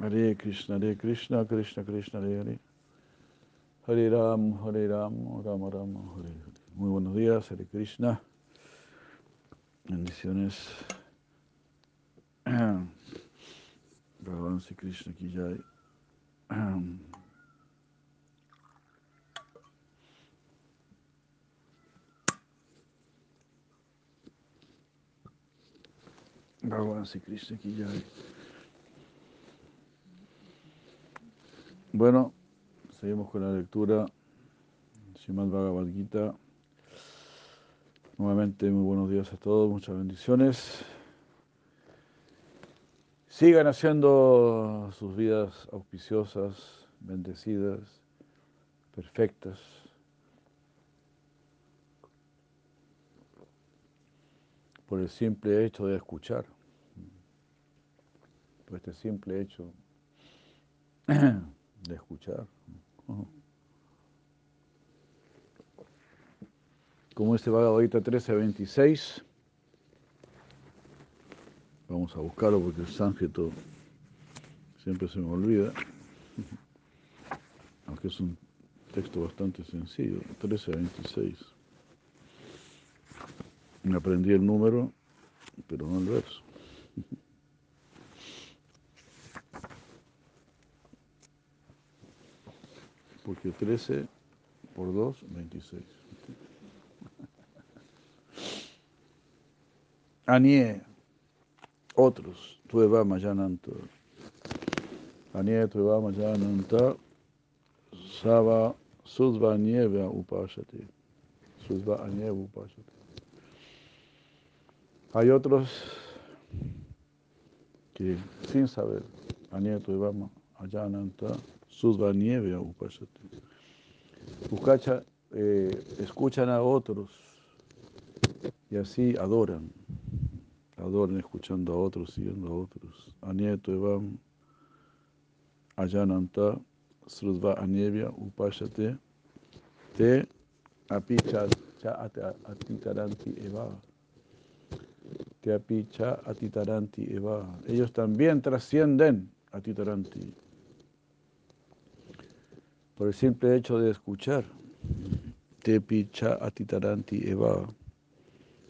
Hare Krishna, Hare Krishna, Krishna Krishna, Hare Hare. Hare Ram, Hare Ram, Rama Rama, Hare Hare. Muy buenos días, Hare Krishna. Bendiciones. Bhagavan Sri Krishna. Bhagavan Sri Krishna jai. Bueno, seguimos con la lectura Srimad Bhagavad Gita. Nuevamente, muy buenos días a todos, muchas bendiciones. Sigan haciendo sus vidas auspiciosas, bendecidas, perfectas. Por el simple hecho de escuchar. Por este simple hecho de escuchar. Como este Bhagavad Gita 13.26, vamos a buscarlo porque el sánscrito siempre se me olvida, aunque es un texto bastante sencillo, 13.26. Me aprendí el número, pero no el verso. porque 13 por 2, 26. Anie, otros, tueva mayananta. Anie, tueva mayananta, sava sudva nieva upashati. Sudva anieva upashati. Hay otros que sin saber, anie tueva mayananta, Sudva nieve upashati. Buscacha, eh, escuchan a otros y así adoran. Adoran escuchando a otros, siguiendo a otros. Anieto evam ayananta srudva anievya upashate te apicha cha atitaranti eva. Te apicha atitaranti eva. Ellos también trascienden atitaranti por el simple hecho de escuchar. Te picha atitaranti eva.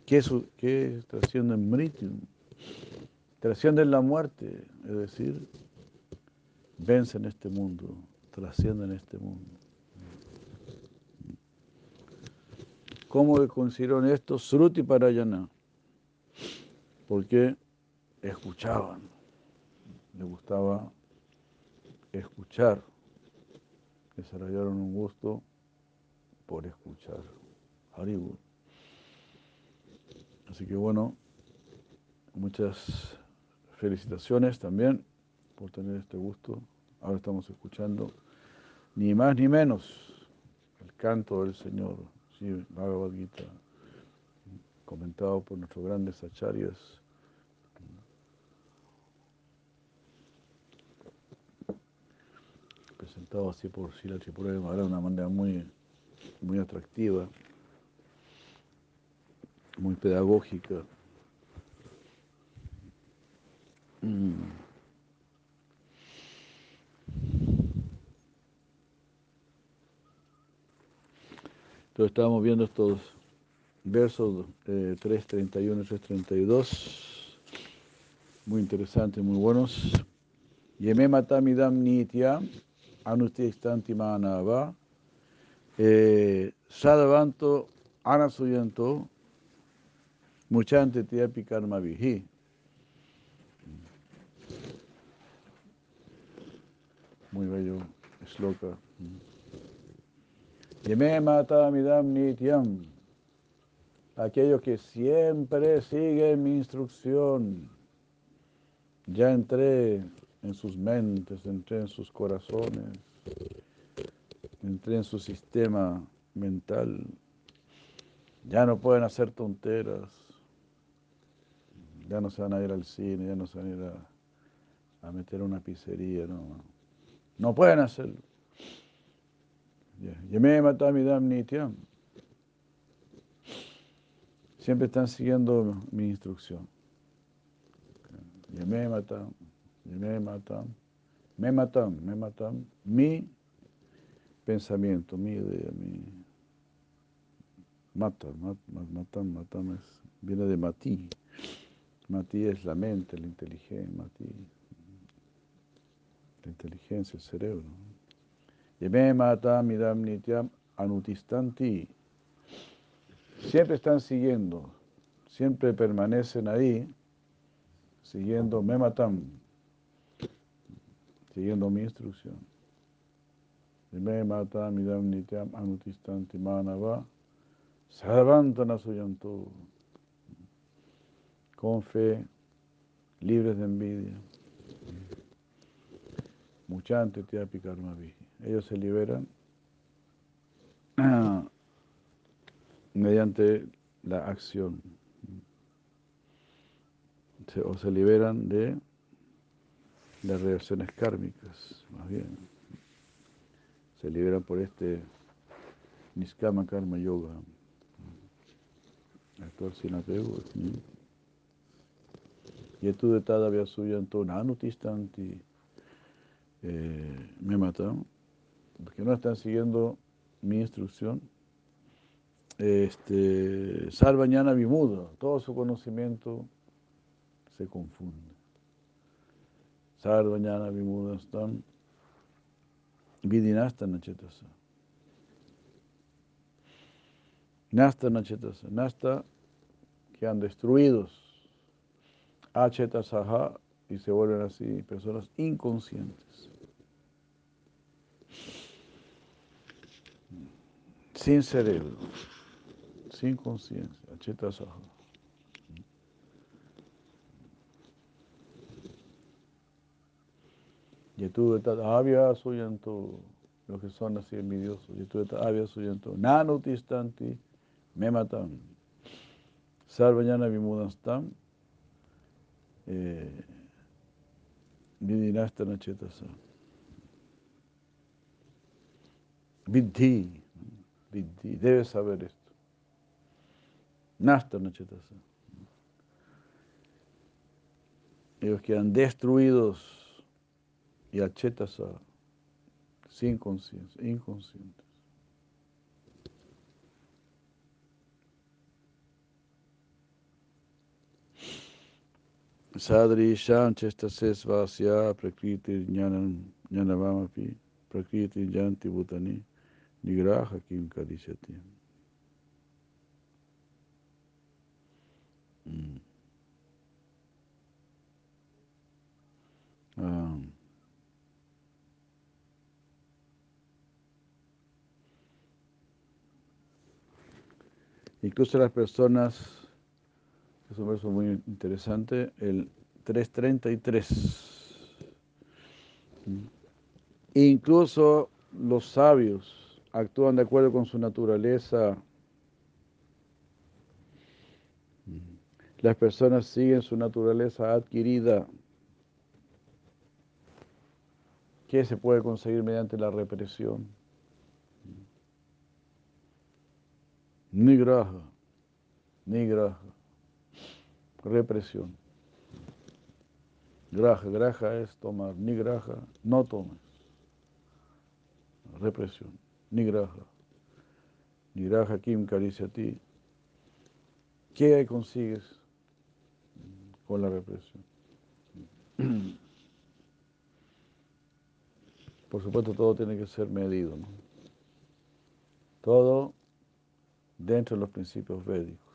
¿Qué, es, qué trascienden mrityum? Trascienden la muerte, es decir, vencen este mundo, trascienden este mundo. ¿Cómo consiguieron esto? Sruti Parayana. Porque escuchaban, les gustaba escuchar desarrollaron un gusto por escuchar Haribur. Así que bueno, muchas felicitaciones también por tener este gusto. Ahora estamos escuchando ni más ni menos el canto del Señor, ¿sí? Bhagavad Gita, comentado por nuestros grandes acharyas. Presentado así por Sila Tripura de Maharaj de una manera muy, muy atractiva, muy pedagógica. Mm. Entonces estábamos viendo estos versos eh, 3.31 y 3.32, muy interesantes, muy buenos. Yeme matamidam nitya anustistanti manava sadavanto anasuyanto muchante tiapi karma vihi. Muy bello sloka. Yeme mata midam nityam. Aquellos que siempre siguen mi instrucción. Ya entré en sus mentes, entré en sus corazones, entré en su sistema mental. Ya no pueden hacer tonteras, ya no se van a ir al cine, ya no se van a ir a, meter una pizzería, no, no pueden hacerlo. Siempre están siguiendo mi instrucción. Yame matam. Me matan, me matan, mi pensamiento, mi idea, mi mata, matan, matan, viene de mati. Mati es la mente, la inteligencia, mati, la inteligencia, el cerebro. Y me mata, midam nityam anutistanti. Siempre están siguiendo, siempre permanecen ahí, siguiendo me matan, siguiendo mi instrucción. Me mata midam nityam anutistanti manava sarvantana suyanto. Con fe, libres de envidia. Muchante tiapi karma Ellos se liberan mediante la acción. o se liberan de las reacciones kármicas, más bien. Se liberan por este Niskama Karma Yoga. Actual sin apego. Y esto de Tada Suyanto Nanutistanti eh, me matan, porque no están siguiendo mi instrucción. Este, Sarvañana Vimuda, todo su conocimiento se confunde. Sarvañana Vimuda están Vidinasta Nachetasa. Nasta Nachetasa. Nasta han destruidos. Achetasaha y se vuelven así personas inconscientes. Sin cerebro, sin conciencia. Achetasaha. Yetuvetat suyanto, los que son así envidiosos. Yetuvetat avya suyanto, nanotistanti, me matan. Sarvayana vimudanstam, eh, Vidinasta Nachetasa. Vidhi, Vidhi, debes saber esto. Nasta Nachetasa. Ellos quedan destruidos y achetasa sin conciencia, inconscientes. Sadri Shanchestasesvasya Prakriti Jnanavamapi Prakriti Janti Bhutani Nigraha Kim Kadishati. Mm. Um. Incluso las personas, es un verso muy interesante, el 333. Incluso los sabios actúan de acuerdo con su naturaleza. Las personas siguen su naturaleza adquirida. ¿Qué se puede conseguir mediante la represión? Nigraha, nigraha, represión. Graja, graja es tomar, nigraha, no tomes. Represión, nigraha. Nigraha kim caricia ti. ¿Qué consigues con la represión? Por supuesto, todo tiene que ser medido. ¿no? Todo dentro de los principios védicos.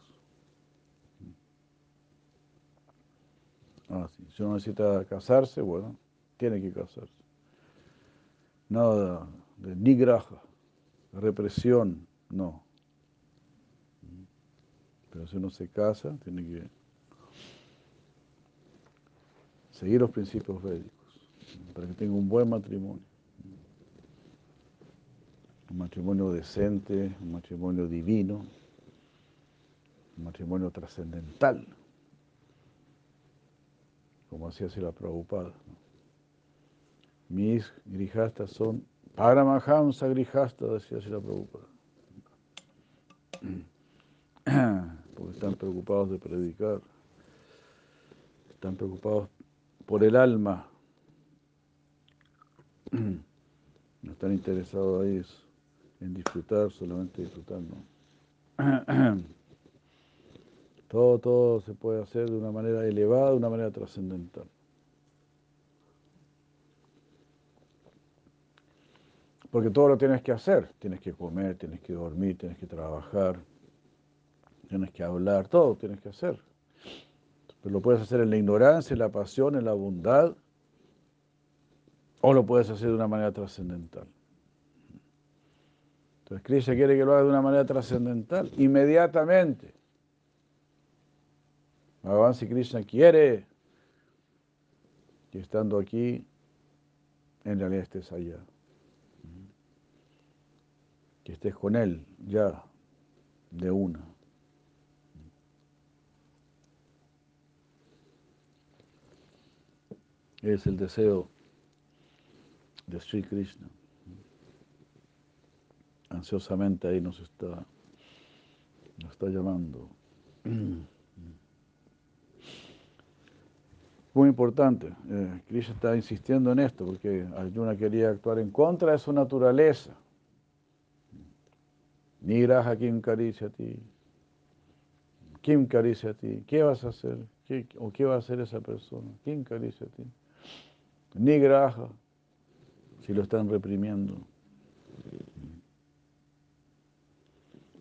Ah, Si uno necesita casarse, bueno, tiene que casarse. Nada de, nigraja, represión, no. Pero si uno se casa, tiene que seguir los principios védicos para que tenga un buen matrimonio un matrimonio decente, un matrimonio divino, un matrimonio trascendental, como hacía la Prabhupada. Mis grijastas son Paramahamsa grijastas, decía la Prabhupada. Porque están preocupados de predicar, están preocupados por el alma, No están interesados ahí en disfrutar, solamente disfrutando. Todo, todo se puede hacer de una manera elevada, de una manera trascendental. Porque todo lo tienes que hacer. Tienes que comer, tienes que dormir, tienes que trabajar, tienes que hablar, todo tienes que hacer. Pero lo puedes hacer en la ignorancia, en la pasión, en la bondad, o lo puedes hacer de una manera trascendental. Entonces Krishna quiere que lo haga de una manera trascendental, inmediatamente. Bhagavan si Krishna quiere que estando aquí, en realidad estés allá. Que estés con Él ya, de una. Es el deseo de Sri Krishna. Ansiosamente ahí nos está, nos está llamando. Muy importante, eh, Krishna está insistiendo en esto porque Arjuna quería actuar en contra de su naturaleza. Nigraha Kim ti. Kim ti. ¿Qué vas a hacer? ¿O qué va a hacer esa persona? Kim ti. Nigraha, si lo están reprimiendo.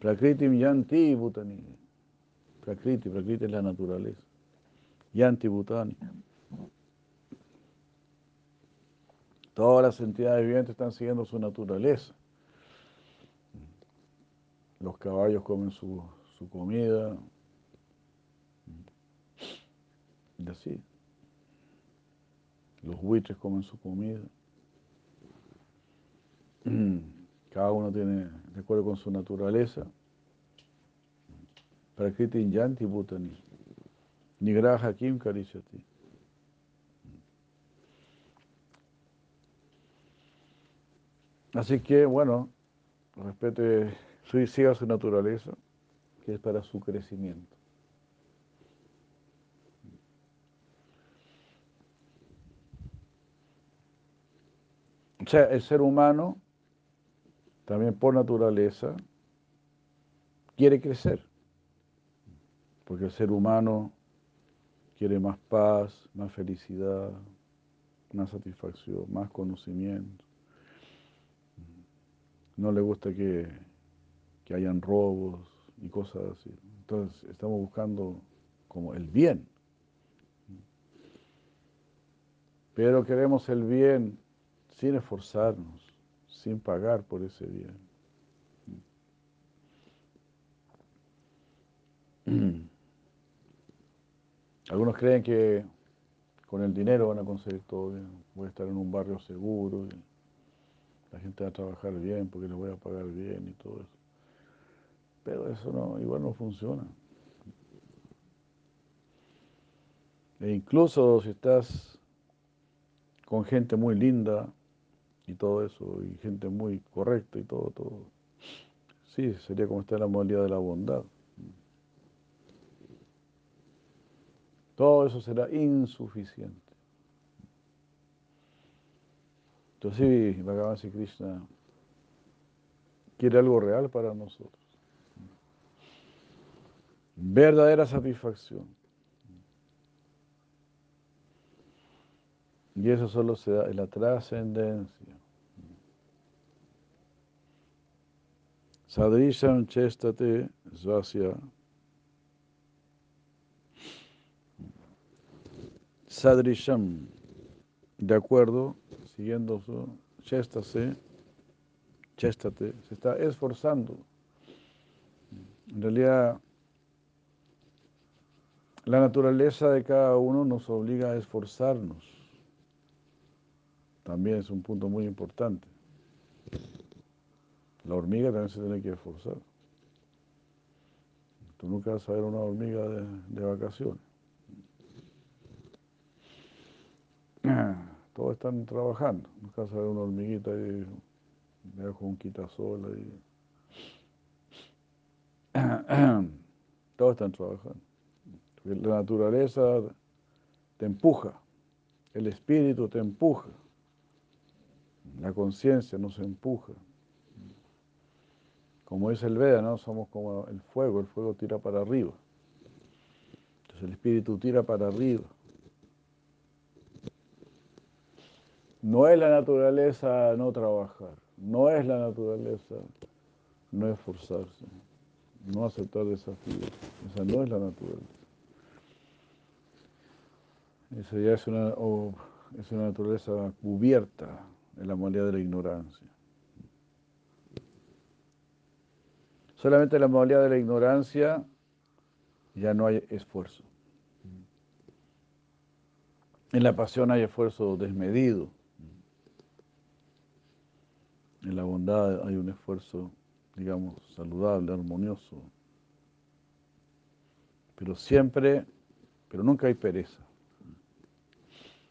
Prakriti yanti bhutani. Prakriti, prakriti es la naturaleza. Yanti Bhutani. Todas las entidades vivientes están siguiendo su naturaleza. Los caballos comen su, su comida. Y así. Los buitres comen su comida. Cada uno tiene, de acuerdo con su naturaleza, Prakriti Yanti Bhutani. Nigraha Kim Karishati. Así que, bueno, respete, siga su naturaleza, que es para su crecimiento. O sea, el ser humano, también por naturaleza, quiere crecer. Porque el ser humano quiere más paz, más felicidad, más satisfacción, más conocimiento. No le gusta que, que hayan robos y cosas así. Entonces estamos buscando como el bien. Pero queremos el bien sin esforzarnos, sin pagar por ese bien. Algunos creen que con el dinero van a conseguir todo bien. Voy a estar en un barrio seguro, y la gente va a trabajar bien porque le voy a pagar bien y todo eso. Pero eso no, igual no funciona. E incluso si estás con gente muy linda y todo eso, y gente muy correcta y todo, todo. Sí, sería como en la modalidad de la bondad. Todo eso será insuficiente. Entonces, sí, Bhagavan Sri Krishna quiere algo real para nosotros. Verdadera satisfacción. Y eso solo se da en la trascendencia. Sadrisham chestate svasya Sadrisham, de acuerdo, siguiendo su chestase, chestate, se está esforzando. En realidad, la naturaleza de cada uno nos obliga a esforzarnos. También es un punto muy importante. La hormiga también se tiene que esforzar. Tú nunca vas a ver una hormiga de vacaciones. Todos están trabajando. En casa de una hormiguita y me dejo un quitasol ahí. Todos están trabajando. la naturaleza te empuja, el espíritu te empuja. La conciencia nos empuja. Como dice el Veda, ¿no? Somos como el fuego, el fuego tira para arriba. Entonces el espíritu tira para arriba. No es la naturaleza no trabajar, no es la naturaleza no esforzarse, no aceptar desafíos. Esa no es la naturaleza. Esa ya es una, es una naturaleza cubierta en la modalidad de la ignorancia. Solamente en la modalidad de la ignorancia ya no hay esfuerzo. En la pasión hay esfuerzo desmedido. En la bondad hay un esfuerzo, digamos, saludable, armonioso. Pero siempre, pero nunca hay pereza.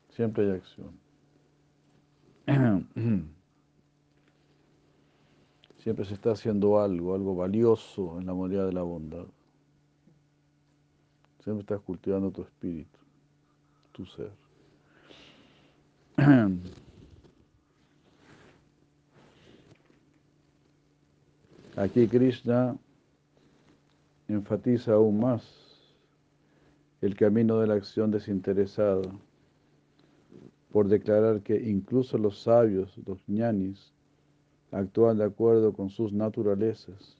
Siempre hay acción. Siempre se está haciendo algo, algo valioso en la modalidad de la bondad. Siempre estás cultivando tu espíritu, tu ser. Aquí Krishna enfatiza aún más el camino de la acción desinteresada por declarar que incluso los sabios, los ñanis, actúan de acuerdo con sus naturalezas.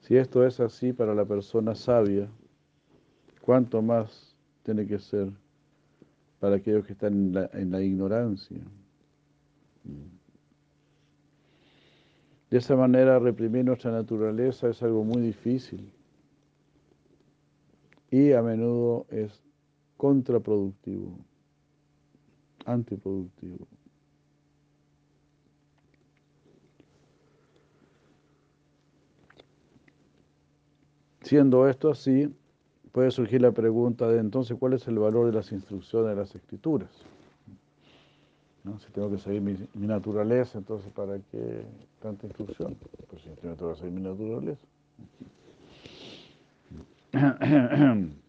Si esto es así para la persona sabia, ¿cuánto más tiene que ser para aquellos que están en la, en la ignorancia? De esa manera, reprimir nuestra naturaleza es algo muy difícil y a menudo es contraproductivo, antiproductivo. Siendo esto así, puede surgir la pregunta de entonces, ¿cuál es el valor de las instrucciones de las escrituras? Si tengo que seguir mi, naturaleza, entonces ¿para qué tanta instrucción? Pues si tengo que seguir mi naturaleza.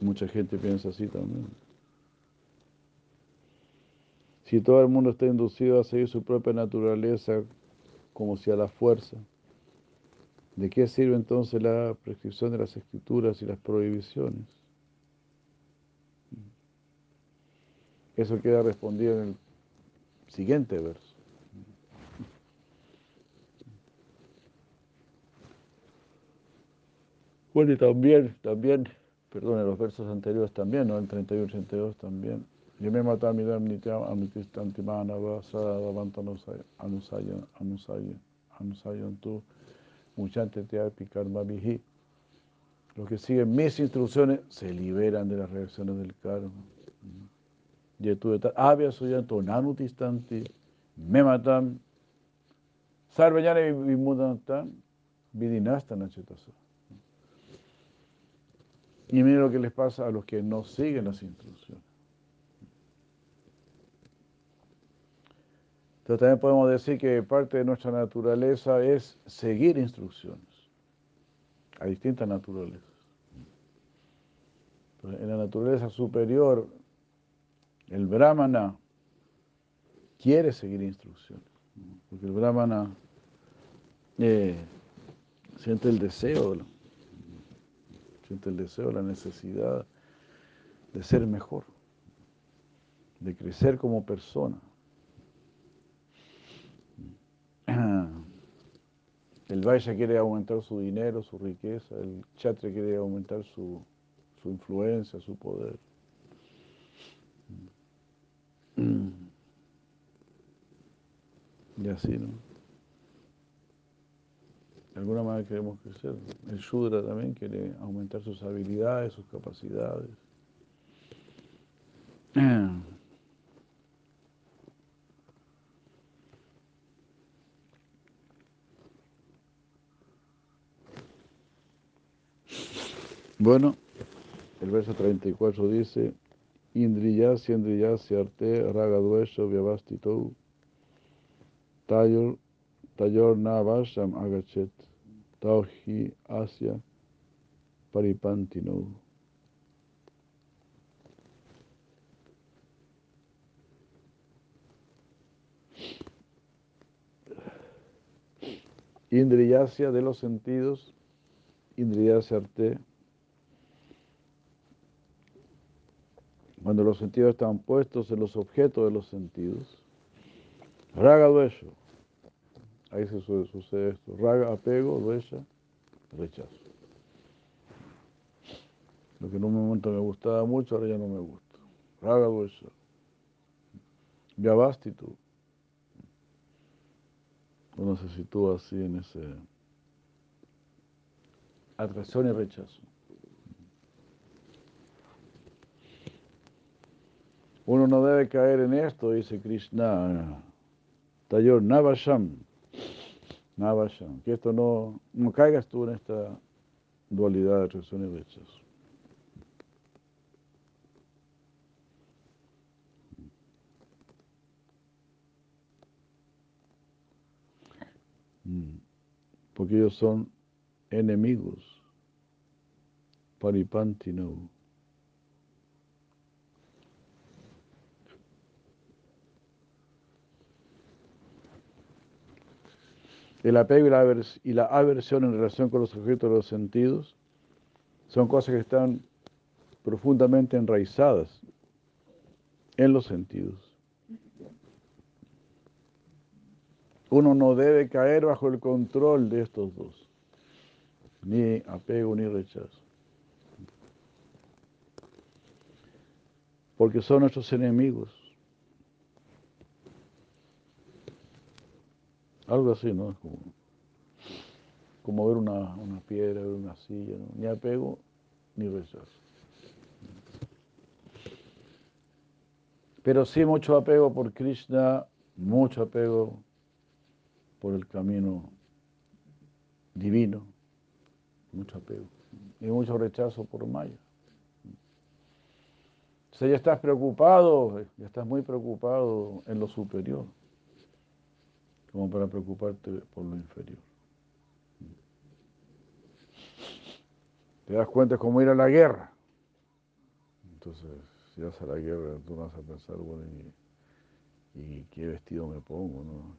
Mucha gente piensa así también. Si todo el mundo está inducido a seguir su propia naturaleza como si a la fuerza, ¿De qué sirve entonces la prescripción de las escrituras y las prohibiciones? Eso queda respondido en el siguiente verso. Bueno, y también, también, perdón, en los versos anteriores también, ¿no? El 31 y 32 también. Yo me maté a mi damnityam amitistantimana vasada anusayan, anusayan, anusayan, anusayan tú los que siguen mis instrucciones se liberan de las reacciones del karma. Avya suyanto nanutistanti mematam sarvayana vimudantam vidinastan achetasa. Y miren lo que les pasa a los que no siguen las instrucciones. Entonces también podemos decir que parte de nuestra naturaleza es seguir instrucciones a distintas naturalezas. en la naturaleza superior, el brahmana quiere seguir instrucciones, porque el brahmana eh, siente el deseo, siente el deseo, la necesidad de ser mejor, de crecer como persona. El Valle quiere aumentar su dinero, su riqueza, el Chatre quiere aumentar su, influencia, su poder. Y así, ¿no? De alguna manera queremos crecer. El Shudra también quiere aumentar sus habilidades, sus capacidades. Bueno, el verso 34 dice, Indriyasya, Indriyasya, Arte, Ragadvesha, Vyavastito, Tayor, Tayor Navasham Agachet, Tauhi Asya Paripantino. Indriyasya de los sentidos, Indriyasya Arte. Cuando los sentidos están puestos en los objetos de los sentidos. Raga Duesho Ahí se sucede esto. Raga, apego, duesha, rechazo. Lo que en un momento me gustaba mucho, ahora ya no me gusta. Raga duesha. tú. Uno se sitúa así en ese atracción y rechazo. Uno no debe caer en esto, dice Krishna. Tayor Navasham. Navasham. Que esto no, no caigas tú en esta dualidad de atracción y rechazo. Mm. Porque ellos son enemigos. Paripantino. El apego y la, aversión en relación con los objetos de los sentidos son cosas que están profundamente enraizadas en los sentidos. Uno no debe caer bajo el control de estos dos, ni apego ni rechazo. Porque son nuestros enemigos. Algo así, ¿no? Como, como ver una, una, piedra, ver una silla, ¿no? ni apego ni rechazo. Pero sí mucho apego por Krishna, mucho apego por el camino divino, mucho apego, y mucho rechazo por Maya. O sea, ya estás preocupado, ya estás muy preocupado en lo superior como para preocuparte por lo inferior. Te das cuenta es como ir a la guerra. Entonces, si vas a la guerra, tú vas a pensar, bueno, ¿y, qué vestido me pongo? ¿no?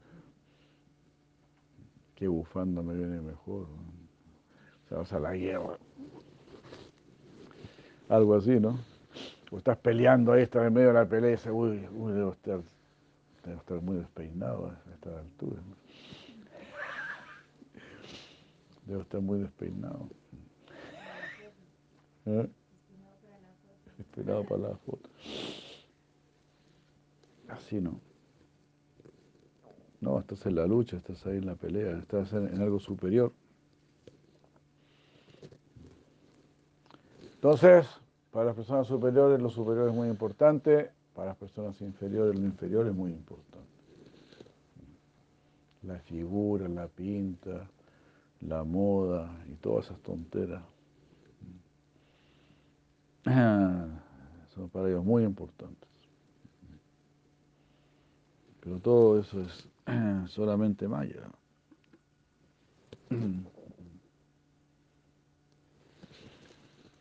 ¿Qué bufanda me viene mejor? O sea, vas a la guerra. Algo así, ¿no? O estás peleando ahí, estás en medio de la pelea y dices, uy, uy, debo estar Debe estar muy despeinado a esta altura. Debe estar muy despeinado. ¿Eh? Despeinado para la foto. Así no. No, estás en la lucha, estás ahí en la pelea, estás en, algo superior. Entonces, para las personas superiores, lo superior es muy importante para las personas inferiores, lo inferior es muy importante. La figura, la pinta, la moda y todas esas tonteras son para ellos muy importantes. Pero todo eso es solamente maya.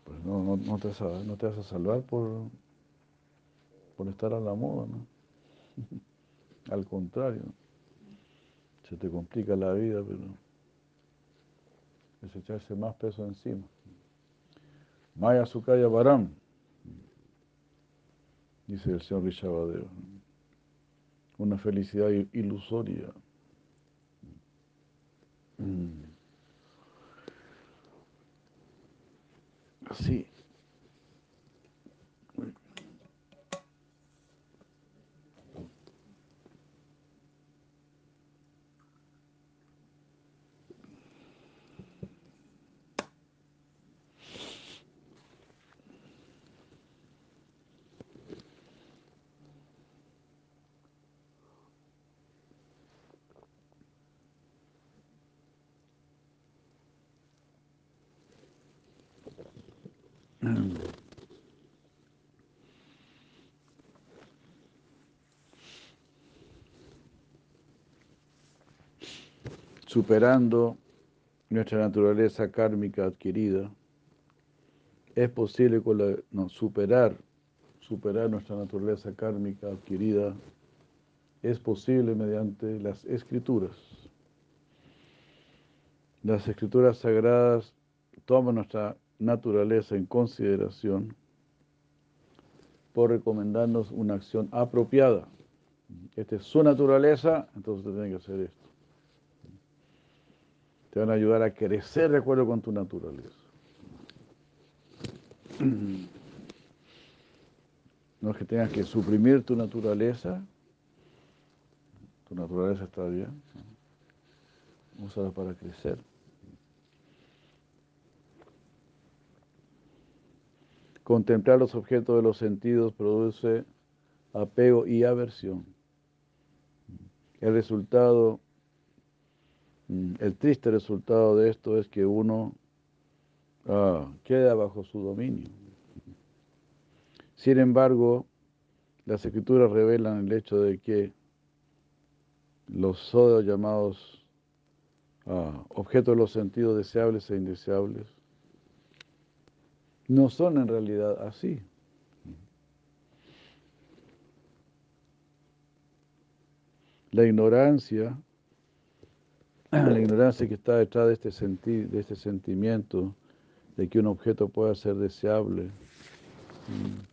Pues no, no, te vas a, no te vas a salvar por, por estar a la moda, ¿no? Al contrario, se te complica la vida, pero es echarse más peso encima. Maya Sukaya Baram, dice el señor Rishabhadeva, una felicidad ilusoria. Mm. Así. Superando nuestra naturaleza kármica adquirida, es posible no, superar, superar nuestra naturaleza kármica adquirida, es posible mediante las escrituras. Las escrituras sagradas toman nuestra naturaleza en consideración por recomendarnos una acción apropiada. Esta es su naturaleza, entonces tiene que hacer esto. Te van a ayudar a crecer de acuerdo con tu naturaleza. No es que tengas que suprimir tu naturaleza, tu naturaleza está bien, úsala para crecer. Contemplar los objetos de los sentidos produce apego y aversión. El resultado, el triste resultado de esto es que uno ah, queda bajo su dominio. Sin embargo, las escrituras revelan el hecho de que los sodos llamados ah, objetos de los sentidos deseables e indeseables no son en realidad así. La ignorancia, la ignorancia que está detrás de este, de este sentimiento de que un objeto pueda ser deseable, mm,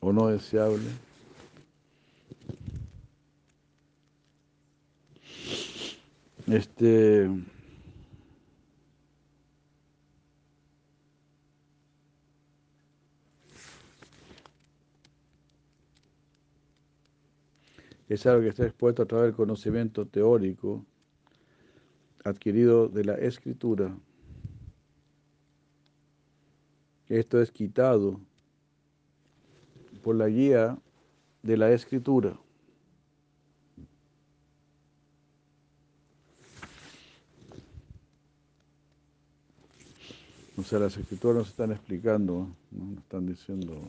o no deseable. Este es algo que está expuesto a través del conocimiento teórico adquirido de la escritura. Esto es quitado por la guía de la escritura. O sea, las escrituras nos están explicando, nos están diciendo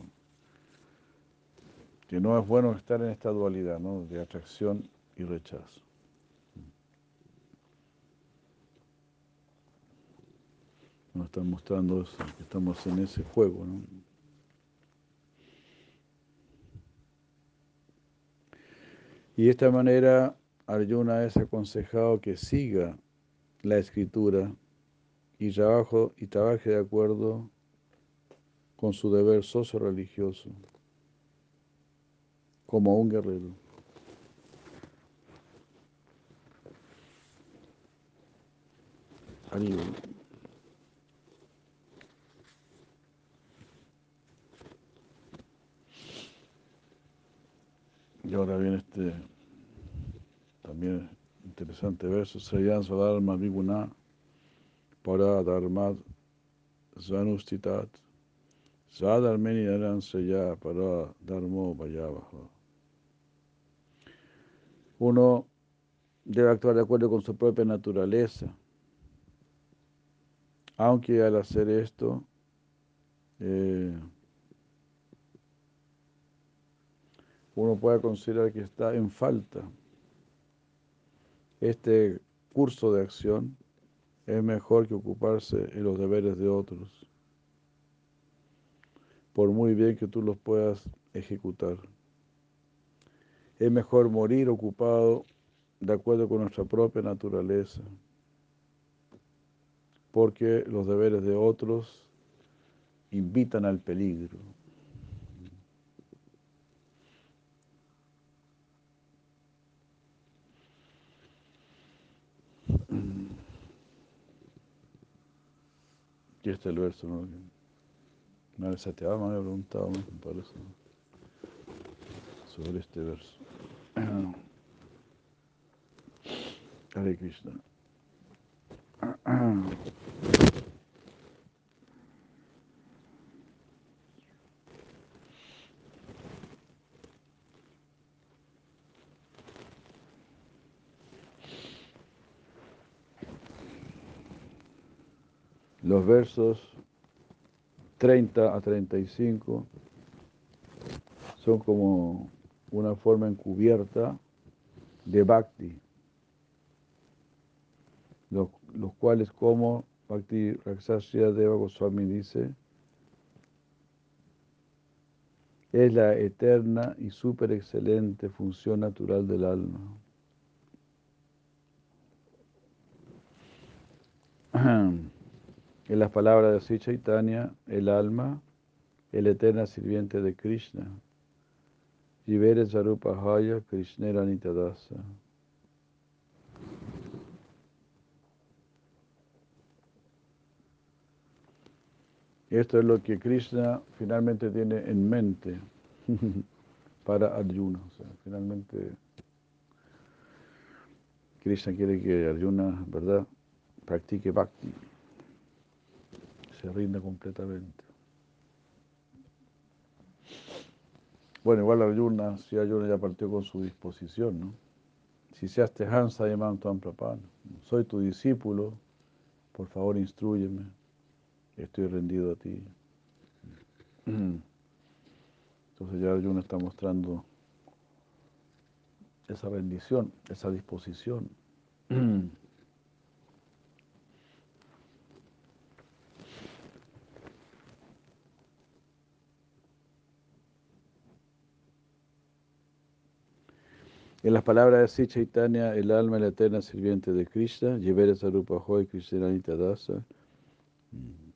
que no es bueno estar en esta dualidad ¿no? de atracción y rechazo. Nos están mostrando eso, que estamos en ese juego. ¿no? Y de esta manera Arjuna es aconsejado que siga la escritura y, trabajo, y trabaje de acuerdo con su deber socio-religioso como un guerrero. Y ahora viene este también interesante verso, Srayan Swadharma Viguna para Dharmat Svanustitat Swadharmeni Naran Sraya para Dharmo Vayavaha. Uno debe actuar de acuerdo con su propia naturaleza, aunque al hacer esto, eh, uno puede considerar que está en falta. Este curso de acción es mejor que ocuparse en los deberes de otros, por muy bien que tú los puedas ejecutar. Es mejor morir ocupado de acuerdo con nuestra propia naturaleza, porque los deberes de otros invitan al peligro. Y este es el verso, ¿no? Madre Satyama me había preguntado, me parece, sobre este verso. Hare. Los versos 30 a 35 son como una forma encubierta de bhakti, los, cuales como Bhakti Raksasya Deva Goswami dice, es la eterna y súper excelente función natural del alma. En las palabras de Sri Chaitanya, el alma, el eterna sirviente de Krishna, Jivere Sarupa Haya Krishnera Nitadasa. Esto es lo que Krishna finalmente tiene en mente para Arjuna. O sea, finalmente Krishna quiere que Arjuna, ¿verdad?, practique bhakti, se rinda completamente. Bueno, igual Arjuna, si Arjuna ya partió con su disposición, ¿no? Si se haste Hansa soy tu discípulo, por favor instruyeme, estoy rendido a ti. Entonces ya Arjuna está mostrando esa rendición, esa disposición. En las palabras de Sri Chaitanya, el alma y la eterna sirviente de Krishna, Yevere Sarupa Hoy Krishnanita Dasa. Mm.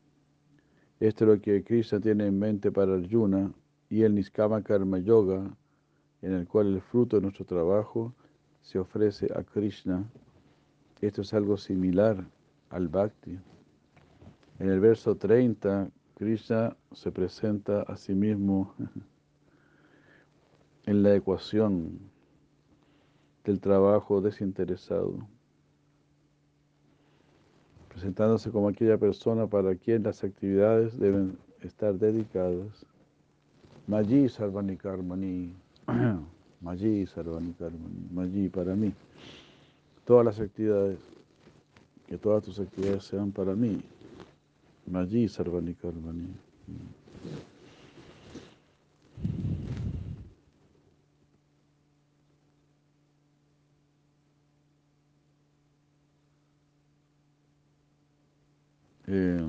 Esto es lo que Krishna tiene en mente para Arjuna y el Niskama Karma Yoga, en el cual el fruto de nuestro trabajo se ofrece a Krishna. Esto es algo similar al Bhakti. En el verso 30, Krishna se presenta a sí mismo en la ecuación del trabajo desinteresado, presentándose como aquella persona para quien las actividades deben estar dedicadas. Maji Sarvani Karmani, Maji Sarvani Karmani, Maji para mí. Todas las actividades, que todas tus actividades sean para mí. Maji Sarvani Karmani. Eh,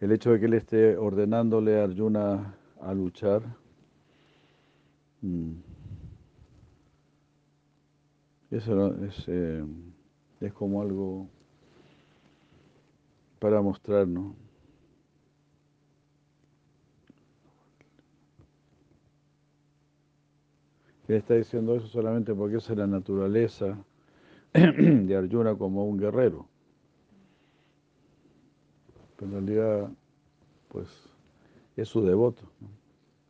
el hecho de que él esté ordenándole a Arjuna a luchar, mm, eso es, eh, es como algo para mostrarnos. Él está diciendo eso solamente porque esa es la naturaleza de Arjuna como un guerrero. Pero en realidad, pues, es su devoto.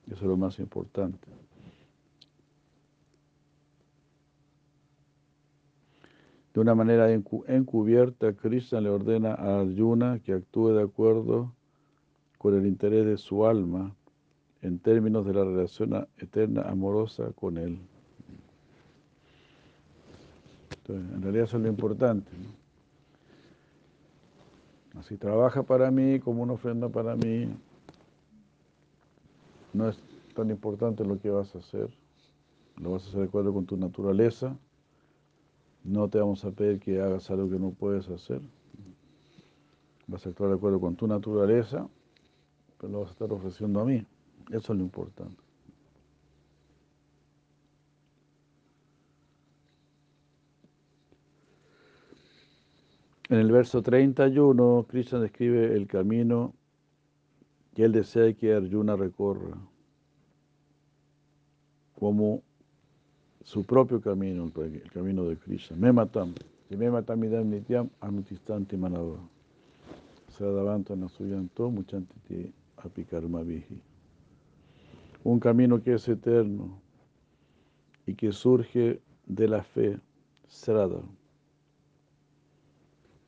Eso es lo más importante. De una manera encubierta, Krishna le ordena a Arjuna que actúe de acuerdo con el interés de su alma en términos de la relación eterna amorosa con él. En realidad eso es lo importante. Así trabaja para mí como una ofrenda para mí. No es tan importante lo que vas a hacer. Lo vas a hacer de acuerdo con tu naturaleza. No te vamos a pedir que hagas algo que no puedes hacer. Vas a actuar de acuerdo con tu naturaleza, pero lo vas a estar ofreciendo a mí. Eso es lo importante. En el verso 31, Krishna describe el camino que él desea que Arjuna recorra como su propio camino, el camino de Krishna. Me matam, me matam idam nityam anutistanti manava. Sadavanto nasuyanto muchantiti apikarma vihi un camino que es eterno y que surge de la fe, Srada,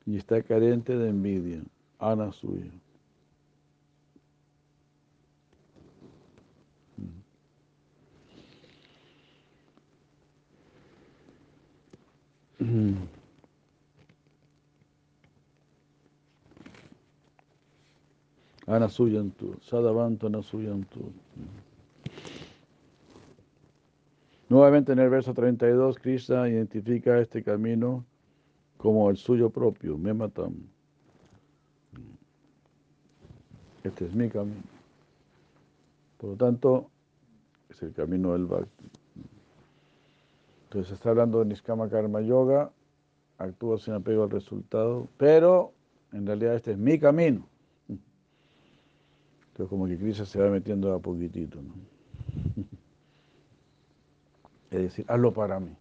y está carente de envidia, Ana suya. Ana suyantu, Sadavanto Ana suyantu. Nuevamente en el verso 32, Krishna identifica este camino como el suyo propio, Mematam. Este es mi camino. Por lo tanto, es el camino del Bhakti. Entonces está hablando de Niskama Karma Yoga, actúa sin apego al resultado, pero en realidad este es mi camino. Entonces como que Krishna se va metiendo a poquitito. ¿no? Es decir, hazlo para mí.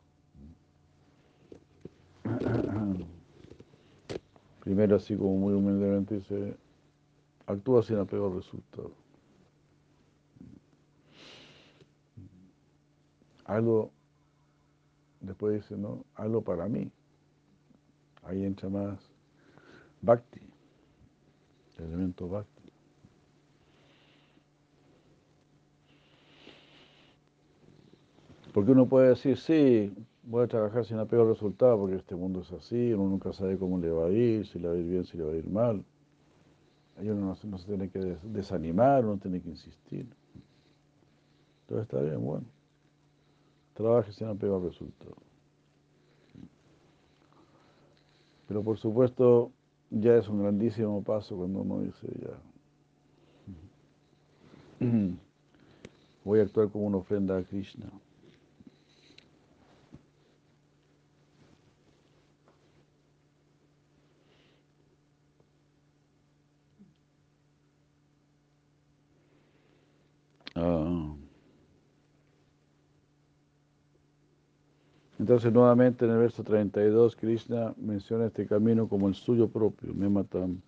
Primero así como muy humildemente dice, actúa sin apego al resultado. Algo, después dice, ¿no? Algo para mí. Ahí entra más bhakti, el elemento bhakti. Porque uno puede decir, sí, voy a trabajar sin apego al resultado, porque este mundo es así, uno nunca sabe cómo le va a ir, si le va a ir bien, si le va a ir mal. Ahí uno no, se tiene que desanimar, uno tiene que insistir. Entonces está bien, bueno. Trabaje sin apego al resultado. Pero por supuesto, ya es un grandísimo paso cuando uno dice ya. Voy a actuar como una ofrenda a Krishna. Entonces nuevamente en el verso 32 Krishna menciona este camino como el suyo propio, Mematam.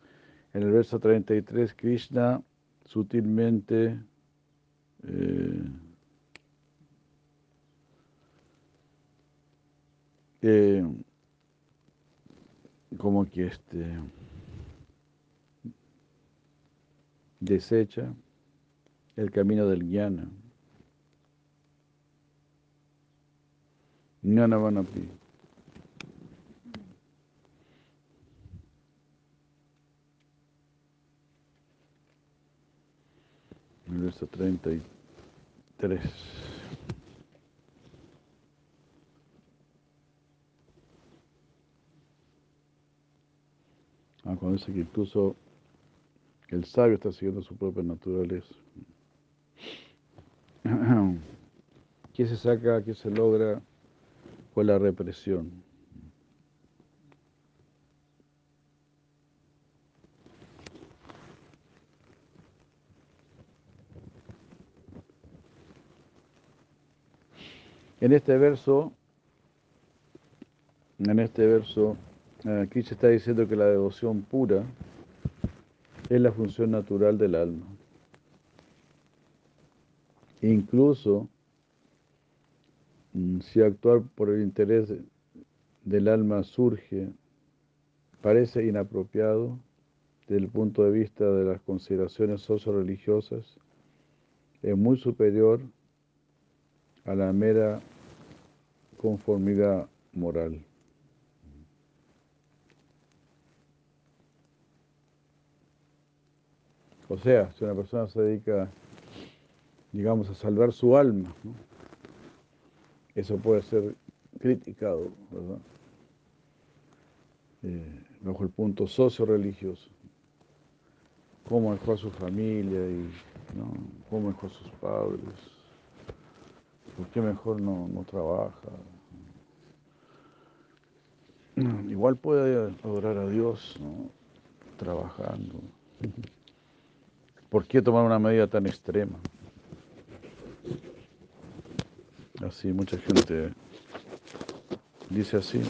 En el verso 33 Krishna sutilmente eh, como que este desecha el camino del jnana. El verso 33. Ah, cuando dice que incluso el sabio está siguiendo su propia naturaleza. ¿Qué se saca, qué se logra la represión? En este verso, en este verso, aquí se está diciendo que la devoción pura es la función natural del alma. Incluso si actuar por el interés del alma surge, parece inapropiado desde el punto de vista de las consideraciones socio-religiosas, es muy superior a la mera conformidad moral. O sea, si una persona se dedica digamos, a salvar su alma. Eso puede ser criticado, ¿verdad? Eh, bajo el punto socio-religioso. Cómo dejó a su familia y ¿no? cómo dejó a sus padres. ¿Por qué mejor no, no trabaja? Igual puede adorar a Dios ¿no? trabajando. ¿Por qué tomar una medida tan extrema? Así, mucha gente dice así.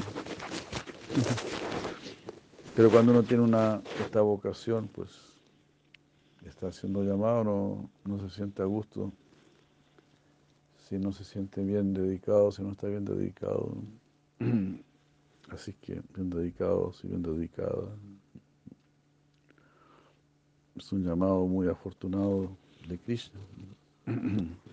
Pero cuando uno tiene una, esta vocación, pues está siendo llamado, no, no se siente a gusto. Si no se siente bien dedicado, si no está bien dedicado. Así que bien dedicado, si bien dedicada. Es un llamado muy afortunado de Krishna.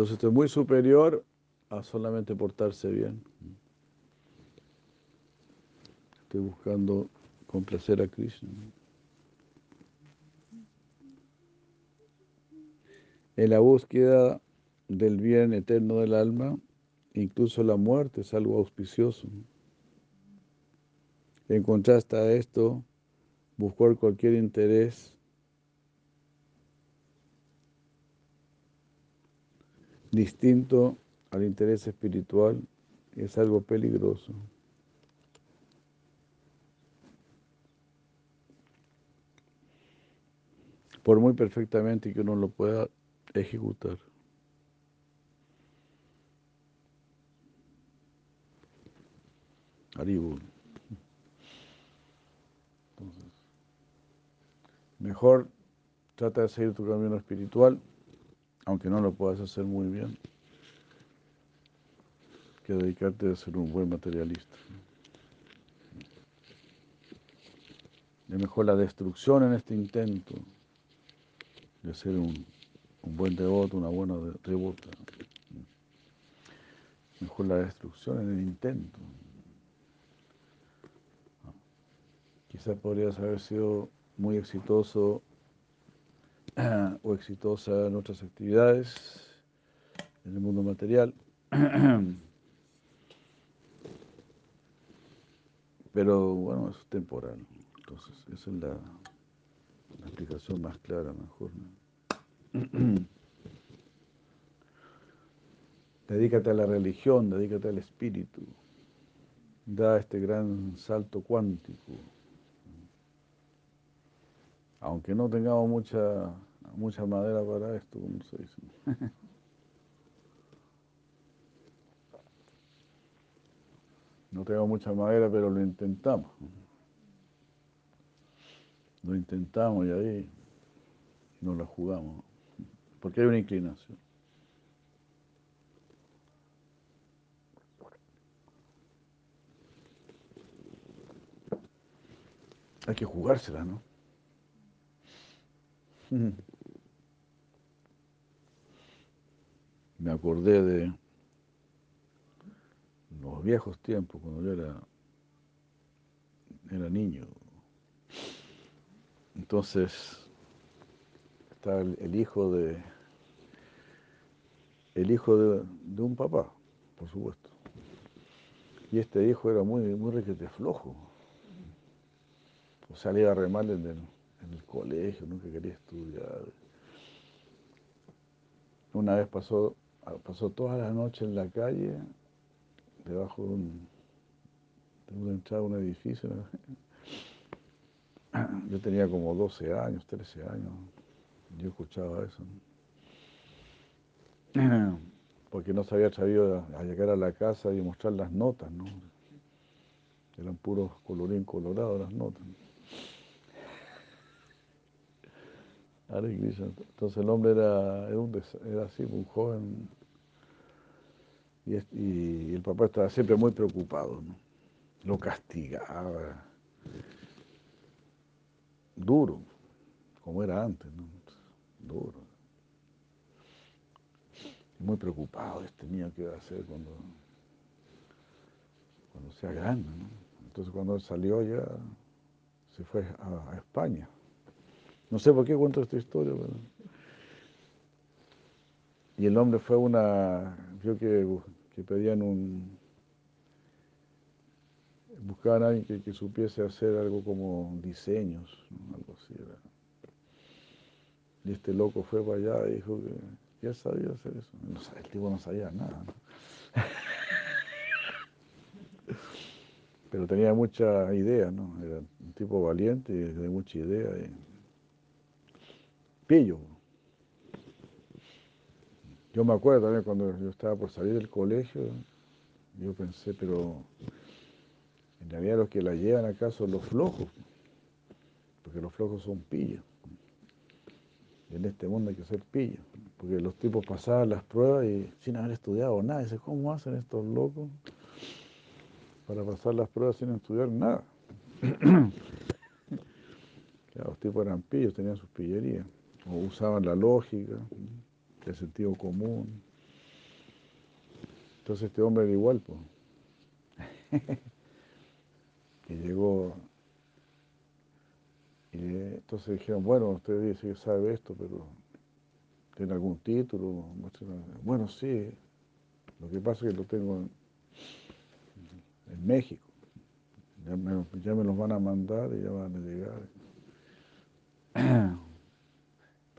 Entonces esto es muy superior a solamente portarse bien. Estoy buscando complacer a Krishna. En la búsqueda del bien eterno del alma, incluso la muerte es algo auspicioso. En contraste a esto, buscar cualquier interés distinto al interés espiritual es algo peligroso. Por muy perfectamente que uno lo pueda ejecutar. Entonces, mejor trata de seguir tu camino espiritual, aunque no lo puedas hacer muy bien, que dedicarte a ser un buen materialista. Es mejor la destrucción en este intento de ser un, un buen devoto, una buena devota. Mejor la destrucción en el intento. Quizás podrías haber sido muy exitoso o exitosa en otras actividades en el mundo material, pero bueno, es temporal. Entonces, esa es la, la explicación más clara, mejor. dedícate a la religión, dedícate al espíritu, da este gran salto cuántico aunque no tengamos mucha, mucha madera para esto, como se dice. No tengo mucha madera, pero lo intentamos. Lo intentamos y ahí nos la jugamos. Porque hay una inclinación. Hay que jugársela, ¿no? Me acordé de los viejos tiempos, cuando yo era, era niño. Entonces, estaba el, hijo de el hijo de, un papá, por supuesto. Y este hijo era muy, muy requete flojo. O salía a remar en el, en el colegio, nunca quería estudiar. Una vez pasó, pasó toda la noche en la calle, debajo de un, de una entrada a un edificio. Yo tenía como 12 años, 13 años. Yo escuchaba eso. Porque no se había atrevido a llegar a la casa y mostrar las notas, ¿no? Eran puros colorín colorado las notas. Entonces el hombre era, era, así, un joven, y, el papá estaba siempre muy preocupado, ¿no? lo castigaba, duro, como era antes, ¿no? duro. Muy preocupado, este niño qué va a hacer cuando, cuando sea grande. ¿no? Entonces cuando él salió ya se fue a España. No sé por qué cuento esta historia. Y el hombre fue una, vio que, que pedían un, buscaban a alguien que, supiese hacer algo como diseños, algo así. Y este loco fue para allá y dijo que ya sabía hacer eso. el tipo no sabía nada. Pero tenía mucha idea, ¿no? Era un tipo valiente y de mucha idea. Pillo. Yo me acuerdo también cuando yo estaba por salir del colegio, yo pensé, pero en realidad los que la llevan acá son los flojos, porque los flojos son pillos. En este mundo hay que ser pillo, porque los tipos pasaban las pruebas y sin haber estudiado nada. Dice, ¿cómo hacen estos locos para pasar las pruebas sin estudiar nada? los tipos eran pillos, tenían sus pillerías o usaban la lógica, el sentido común. Entonces este hombre era igual, pues. que llegó y entonces dijeron, bueno, usted dice que sabe esto, pero ¿Tiene algún título? Bueno, sí. Lo que pasa es que lo tengo en, en México. Ya me, ya me, los van a mandar y ya van a llegar.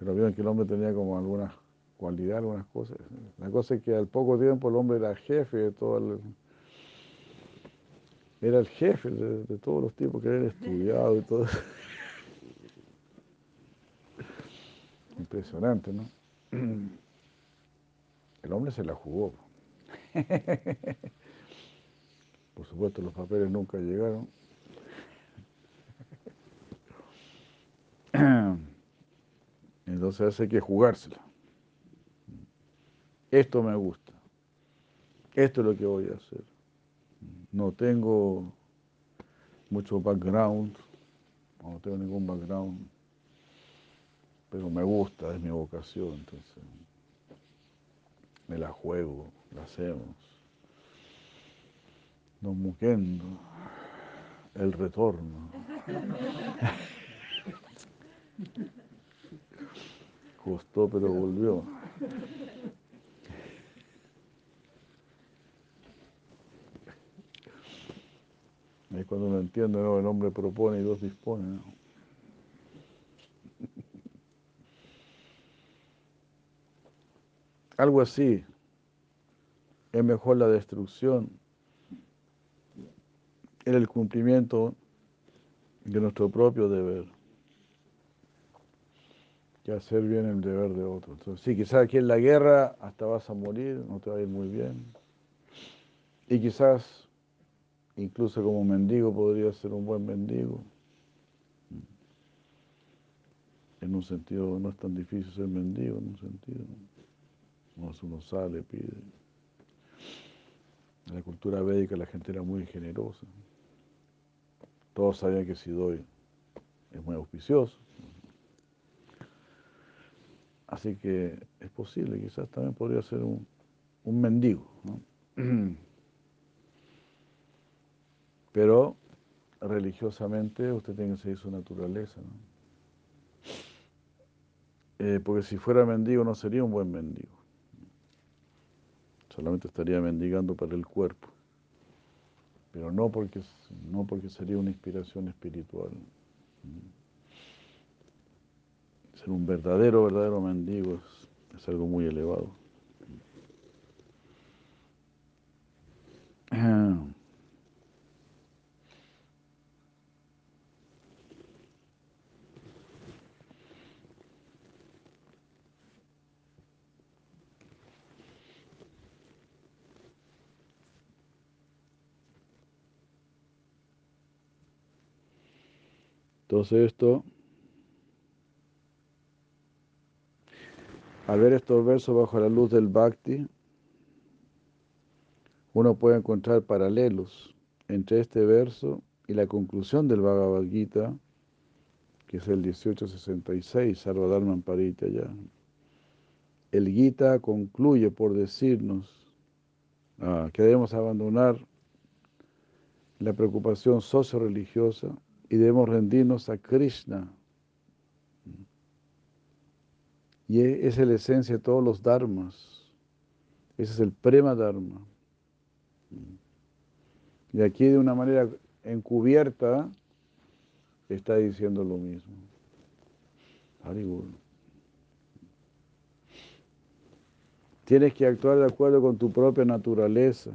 Pero vieron que el hombre tenía como algunas cualidades, algunas cosas. La cosa es que al poco tiempo el hombre era jefe de todo el... Era el jefe de, de todos los tipos que habían estudiado y todo. Impresionante, ¿no? El hombre se la jugó. Por supuesto, los papeles nunca llegaron. Entonces hay que jugársela. Esto me gusta. Esto es lo que voy a hacer. No tengo mucho background, no tengo ningún background, pero me gusta, es mi vocación, entonces me la juego, la hacemos. Don Muquendo, el retorno. Costó, pero volvió. Es cuando uno entiende, ¿no? el hombre propone y dos dispone. ¿no? Algo así. Es mejor la destrucción en el cumplimiento de nuestro propio deber que hacer bien el deber de otro. Entonces, sí, quizás aquí en la guerra hasta vas a morir, no te va a ir muy bien. Y quizás, incluso como mendigo, podría ser un buen mendigo. En un sentido, no es tan difícil ser mendigo, en un sentido. Uno sale, pide. En la cultura védica la gente era muy generosa. Todos sabían que si doy es muy auspicioso. Así que es posible, quizás también podría ser un, mendigo. ¿no? Pero religiosamente usted tiene que seguir su naturaleza. ¿no? Eh, porque si fuera mendigo no sería un buen mendigo. Solamente estaría mendigando para el cuerpo. Pero no porque, no porque sería una inspiración espiritual. Ser un verdadero, verdadero mendigo es, algo muy elevado. Entonces esto, al ver estos versos bajo la luz del Bhakti, uno puede encontrar paralelos entre este verso y la conclusión del Bhagavad Gita, que es el 1866, Sarvadharman Paritaya. El Gita concluye por decirnos ah, que debemos abandonar la preocupación socio-religiosa y debemos rendirnos a Krishna. Y esa es la esencia de todos los dharmas. Ese es el prema dharma. Y aquí de una manera encubierta está diciendo lo mismo. Tienes que actuar de acuerdo con tu propia naturaleza,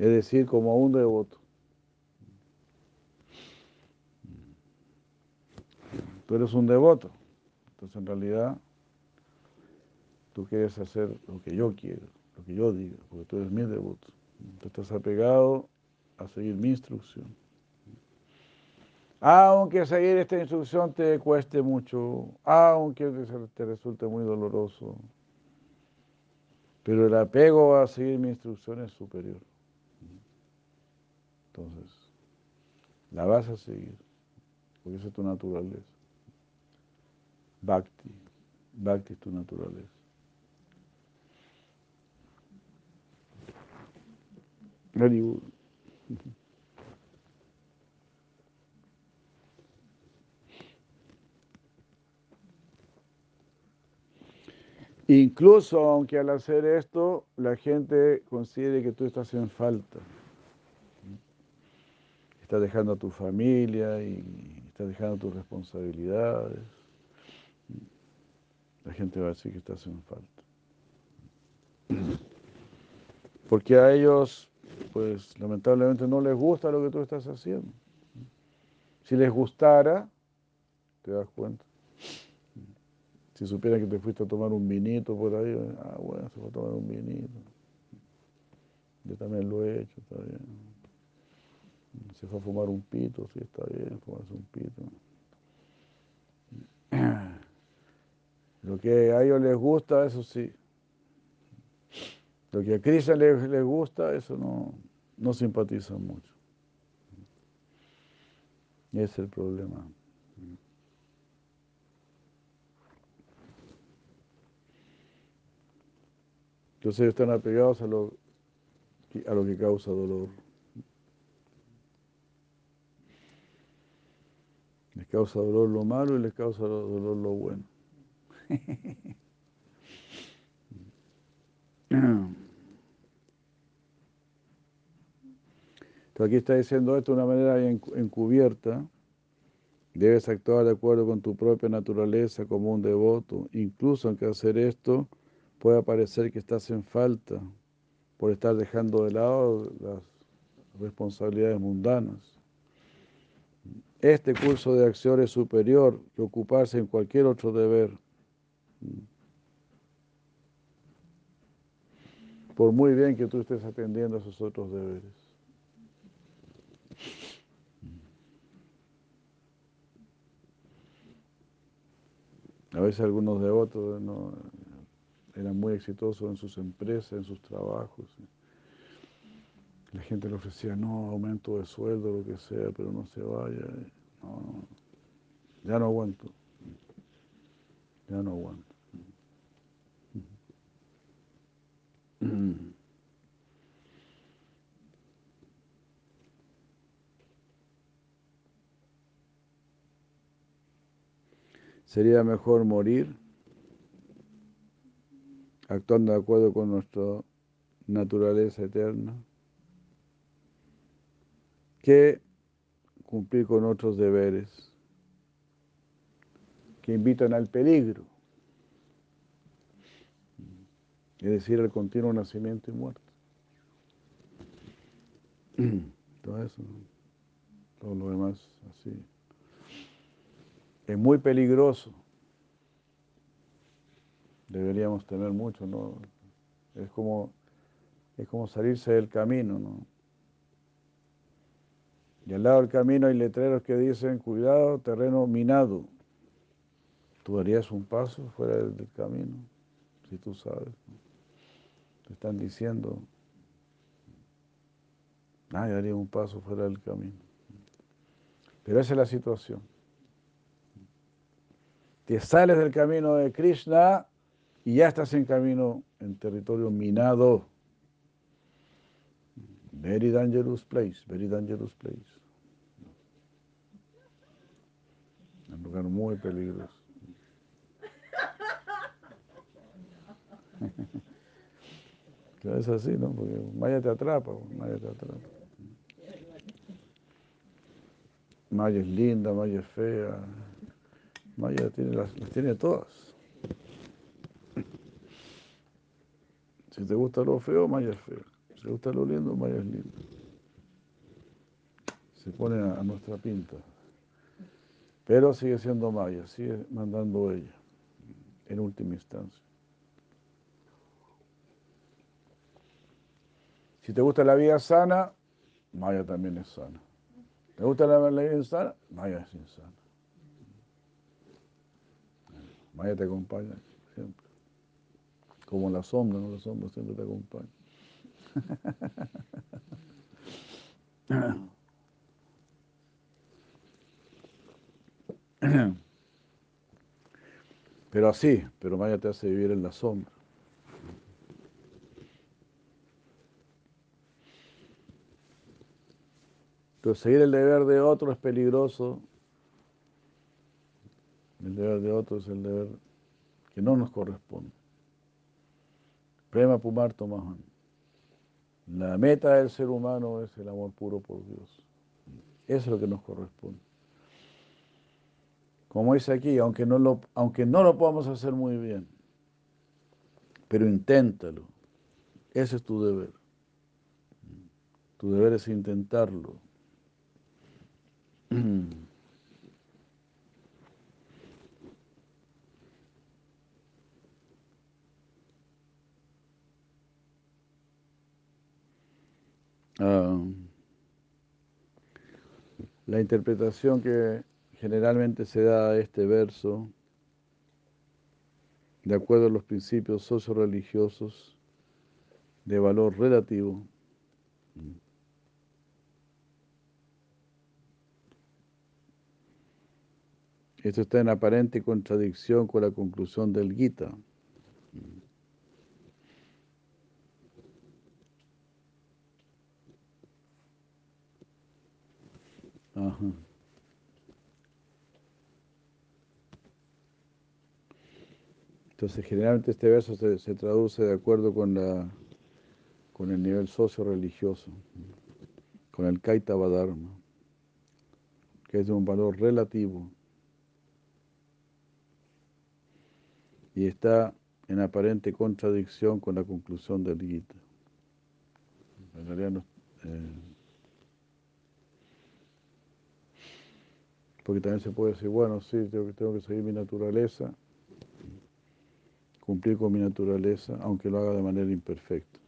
es decir, como un devoto. Tú eres un devoto, entonces en realidad tú quieres hacer lo que yo quiero, lo que yo diga, porque tú eres mi devoto. Tú estás apegado a seguir mi instrucción. Aunque seguir esta instrucción te cueste mucho, aunque te resulte muy doloroso, pero el apego a seguir mi instrucción es superior. Entonces, la vas a seguir, porque esa es tu naturaleza. Bhakti, Bhakti es tu naturaleza. Incluso aunque al hacer esto la gente considere que tú estás en falta. Estás dejando a tu familia y estás dejando tus responsabilidades. La gente va a decir que estás en falta. Porque a ellos, pues lamentablemente no les gusta lo que tú estás haciendo. Si les gustara, te das cuenta. Si supieran que te fuiste a tomar un vinito por ahí, ah, bueno, se fue a tomar un vinito. Yo también lo he hecho, está bien. Se fue a fumar un pito, sí, está bien, fumarse un pito. Lo que a ellos les gusta, eso sí. Lo que a Krishna les, les gusta, eso no, no simpatizan mucho. Ese es el problema. Entonces están apegados a lo, a lo que causa dolor. Les causa dolor lo malo y les causa dolor lo bueno. Entonces aquí está diciendo esto de una manera encubierta. Debes actuar de acuerdo con tu propia naturaleza como un devoto, incluso aunque hacer esto pueda parecer que estás en falta por estar dejando de lado las responsabilidades mundanas. Este curso de acción es superior que ocuparse en cualquier otro deber. Por muy bien que tú estés atendiendo a esos otros deberes. A veces algunos devotos no, eran muy exitosos en sus empresas, en sus trabajos. La gente le ofrecía, no, aumento de sueldo, lo que sea, pero no se vaya. No, no, ya no aguanto. Ya no aguanto. Sería mejor morir actuando de acuerdo con nuestra naturaleza eterna, que cumplir con otros deberes que invitan al peligro, es decir, al continuo nacimiento y muerte. Todo eso, todo lo demás así. Es muy peligroso deberíamos tener mucho, ¿no? Es como, es como salirse del camino, ¿no? Y al lado del camino hay letreros que dicen, cuidado, terreno minado. Tú harías un paso fuera del camino, si tú sabes. Están diciendo, nadie haría un paso fuera del camino. Pero esa es la situación. Te sales del camino de Krishna y ya estás en camino en territorio minado. Very dangerous place, very dangerous place. Un lugar muy peligroso. es así, ¿no? Porque Maya te atrapa, Maya te atrapa. Maya es linda, Maya es fea. Maya tiene las, tiene todas. Si te gusta lo feo, Maya es feo. Si te gusta lo lindo, Maya es lindo. Se pone a, nuestra pinta. Pero sigue siendo Maya, sigue mandando ella, en última instancia. Si te gusta la vida sana, Maya también es sana. ¿Te gusta la, vida insana? Maya es insana. Maya te acompaña siempre. Como la sombra, ¿no? La sombra siempre te acompaña. Pero así, pero Maya te hace vivir en la sombra. Entonces, seguir el deber de otro es peligroso. El deber de otro es el deber que no nos corresponde. Prema Pumarto Mahan. La meta del ser humano es el amor puro por Dios. Eso es lo que nos corresponde. Como dice aquí, aunque no lo, aunque no lo podamos hacer muy bien, pero inténtalo. Ese es tu deber. Tu deber es intentarlo. Ah, la interpretación que generalmente se da a este verso, de acuerdo a los principios socio-religiosos de valor relativo, esto está en aparente contradicción con la conclusión del Gita. Entonces, generalmente este verso se, traduce de acuerdo con, la, con el nivel socio-religioso, con el Kaita Dharma, que es de un valor relativo y está en aparente contradicción con la conclusión del Gita. En realidad no, eh, Porque también se puede decir, bueno, sí, tengo, tengo que seguir mi naturaleza, cumplir con mi naturaleza, aunque lo haga de manera imperfecta.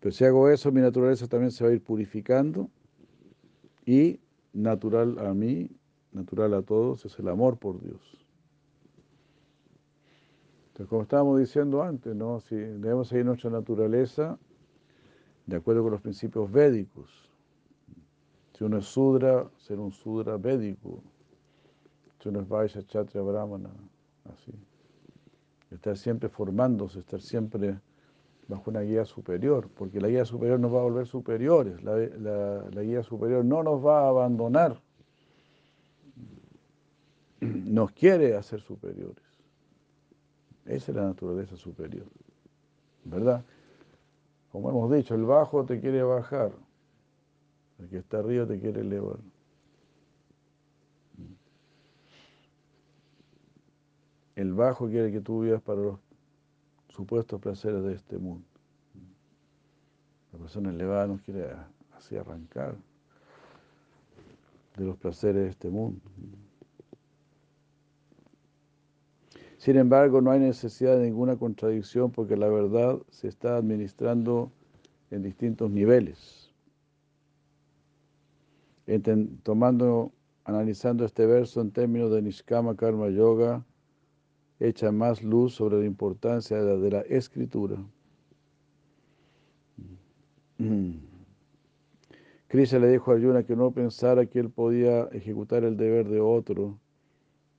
Pero si hago eso, mi naturaleza también se va a ir purificando y natural a mí, natural a todos, es el amor por Dios. Como estábamos diciendo antes, ¿no? debemos seguir nuestra naturaleza de acuerdo con los principios védicos, si uno es Sudra, ser un Sudra védico. Si uno es Vaisha, Chatra, Brahmana, así. Estar siempre formándose, estar siempre bajo una guía superior, porque la guía superior nos va a volver superiores, la guía superior no nos va a abandonar, nos quiere hacer superiores. Esa es la naturaleza superior, ¿verdad? Como hemos dicho, el bajo te quiere bajar, el que está arriba te quiere elevar. El bajo quiere que tú vivas para los supuestos placeres de este mundo. La persona elevada nos quiere así arrancar de los placeres de este mundo. Sin embargo, no hay necesidad de ninguna contradicción porque la verdad se está administrando en distintos niveles tomando, analizando este verso en términos de Nishkama Karma Yoga, echa más luz sobre la importancia de la, de la escritura. Krishna le dijo a Arjuna que no pensara que él podía ejecutar el deber de otro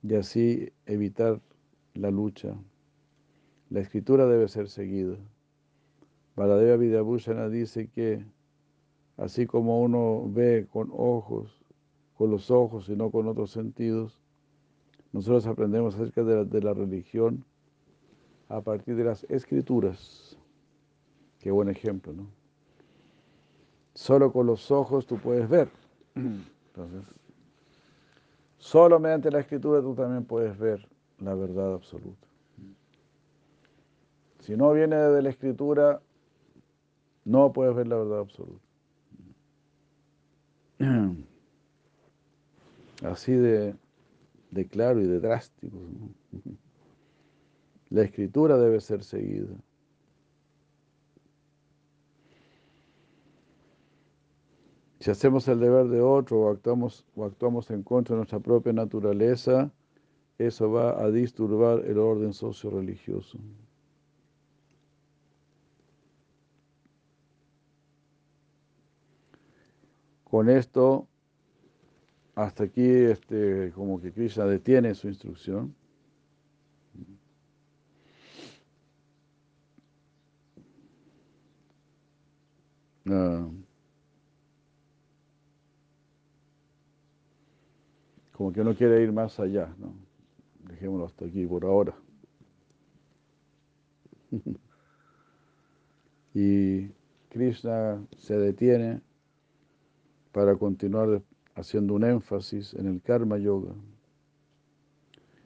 y así evitar la lucha. La escritura debe ser seguida. Baladeva Vidyabhushana dice que así como uno ve con ojos, con los ojos y no con otros sentidos, nosotros aprendemos acerca de la, religión a partir de las escrituras. Qué buen ejemplo, ¿no? Solo con los ojos tú puedes ver. Entonces, solo mediante la escritura tú también puedes ver la verdad absoluta. Si no viene de la escritura, no puedes ver la verdad absoluta. así de, claro y de drástico. La escritura debe ser seguida. Si hacemos el deber de otro o actuamos, o actuamos en contra de nuestra propia naturaleza, eso va a disturbar el orden socio-religioso. Con esto, hasta aquí, este, como que Krishna detiene su instrucción. Ah. como que no quiere ir más allá, ¿no? Dejémoslo hasta aquí por ahora. y Krishna se detiene para continuar haciendo un énfasis en el karma yoga.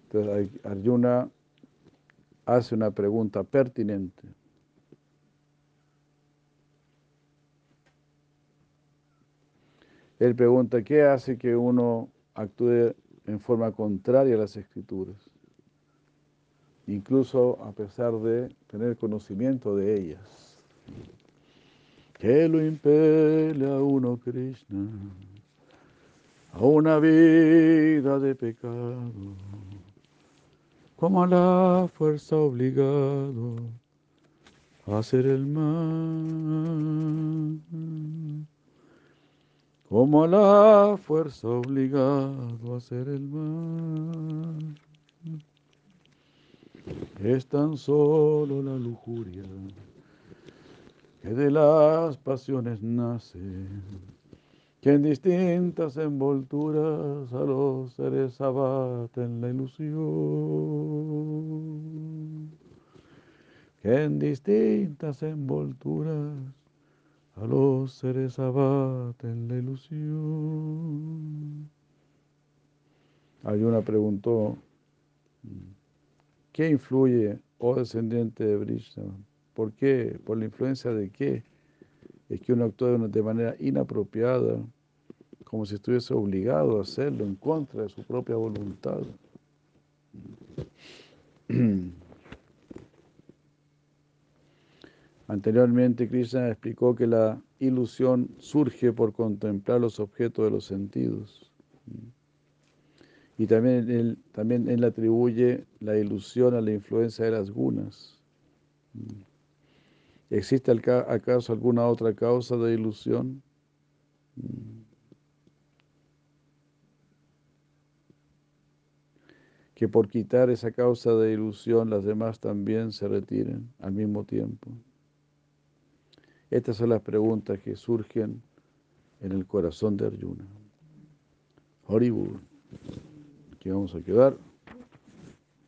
Entonces Arjuna hace una pregunta pertinente. Él pregunta, ¿qué hace que uno actúe en forma contraria a las escrituras? Incluso a pesar de tener conocimiento de ellas. ¿Qué lo impele a uno, Krishna, a una vida de pecado, como a la fuerza obligado a hacer el mal? Como la fuerza obligado a hacer el mal. Es tan solo la lujuria que de las pasiones nace, que en distintas envolturas a los seres abaten la ilusión, que en distintas envolturas a los seres abaten la ilusión. una preguntó, ¿qué influye, oh descendiente de Brishna? ¿Por qué? ¿Por la influencia de qué? Es que uno actúa de manera inapropiada, como si estuviese obligado a hacerlo en contra de su propia voluntad. Anteriormente, Krishna explicó que la ilusión surge por contemplar los objetos de los sentidos. Y también él, también él atribuye la ilusión a la influencia de las gunas. ¿Existe acaso alguna otra causa de ilusión? Que por quitar esa causa de ilusión las demás también se retiren al mismo tiempo. Estas son las preguntas que surgen en el corazón de Arjuna. Horrible. Aquí vamos a quedar.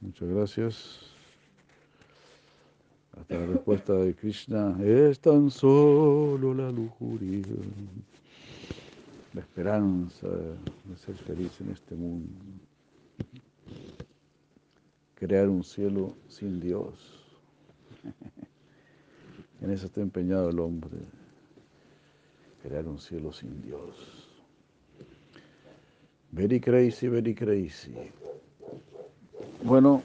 Muchas gracias. Hasta la respuesta de Krishna. Es tan solo la lujuria, la esperanza de ser feliz en este mundo. Crear un cielo sin Dios. En eso está empeñado el hombre, crear un cielo sin Dios. Very crazy, very crazy. Bueno,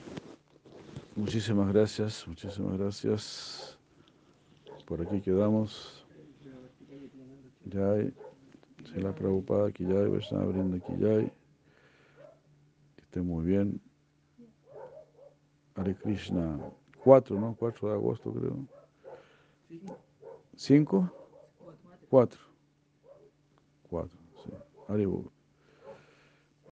muchísimas gracias, muchísimas gracias. Por aquí quedamos. Ya se la preocupada aquí ya están abriendo aquí ya. Que esté muy bien. Hare Krishna. 4, ¿no? 4 de agosto creo. ¿Cinco? Cuatro. Cuatro, sí. Haribol.